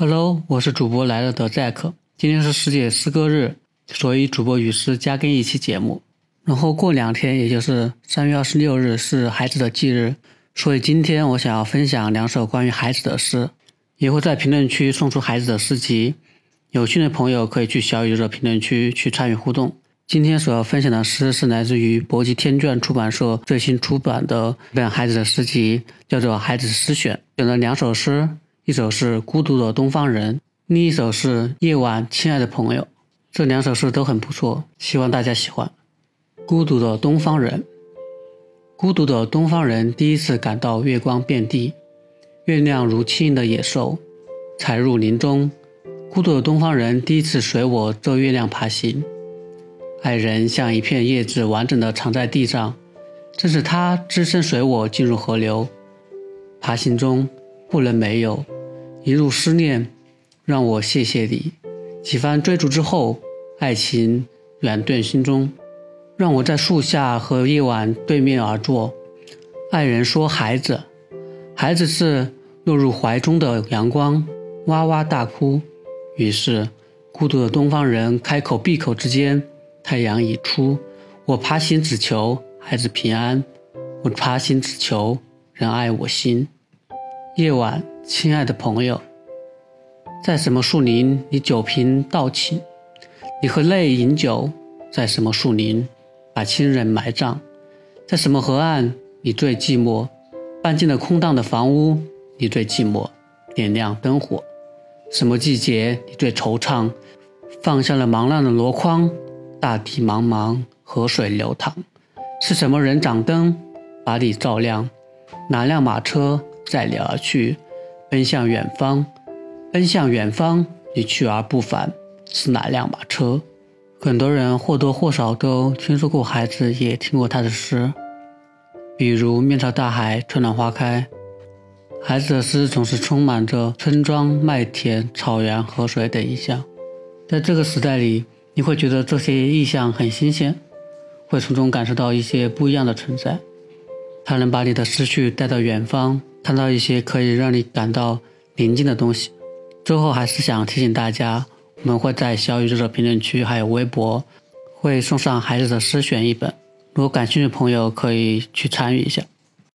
Hello，我是主播来了的 Jack。今天是世界诗歌日，所以主播与诗加更一期节目。然后过两天，也就是三月二十六日是孩子的忌日，所以今天我想要分享两首关于孩子的诗，也会在评论区送出孩子的诗集。有兴趣的朋友可以去小宇宙的评论区去参与互动。今天所要分享的诗是来自于博济天卷出版社最新出版的一本孩子的诗集，叫做《孩子诗选》，选了两首诗。一首是《孤独的东方人》，另一首是《夜晚，亲爱的朋友》。这两首诗都很不错，希望大家喜欢。《孤独的东方人》，孤独的东方人第一次感到月光遍地，月亮如轻盈的野兽，踩入林中。孤独的东方人第一次随我这月亮爬行，爱人像一片叶子完整的藏在地上，正是他只身随我进入河流，爬行中不能没有。一路思念，让我谢谢你。几番追逐之后，爱情远遁心中，让我在树下和夜晚对面而坐。爱人说：“孩子，孩子是落入怀中的阳光，哇哇大哭。”于是，孤独的东方人开口闭口之间，太阳已出。我爬行只求孩子平安，我爬行只求人爱我心。夜晚。亲爱的朋友，在什么树林，你酒瓶倒起，你和泪饮酒；在什么树林，把亲人埋葬；在什么河岸，你最寂寞，搬进了空荡的房屋，你最寂寞，点亮灯火；什么季节，你最惆怅，放下了忙乱的箩筐，大地茫茫，河水流淌；是什么人掌灯，把你照亮？哪辆马车载你而去？奔向远方，奔向远方，你去而不返，是哪辆马车？很多人或多或少都听说过孩子，也听过他的诗，比如“面朝大海，春暖花开”。孩子的诗总是充满着村庄、麦田、草原、河水等意象，在这个时代里，你会觉得这些意象很新鲜，会从中感受到一些不一样的存在。它能把你的思绪带到远方。看到一些可以让你感到宁静的东西。最后还是想提醒大家，我们会在小宇宙的评论区还有微博，会送上孩子的诗选一本。如果感兴趣的朋友可以去参与一下。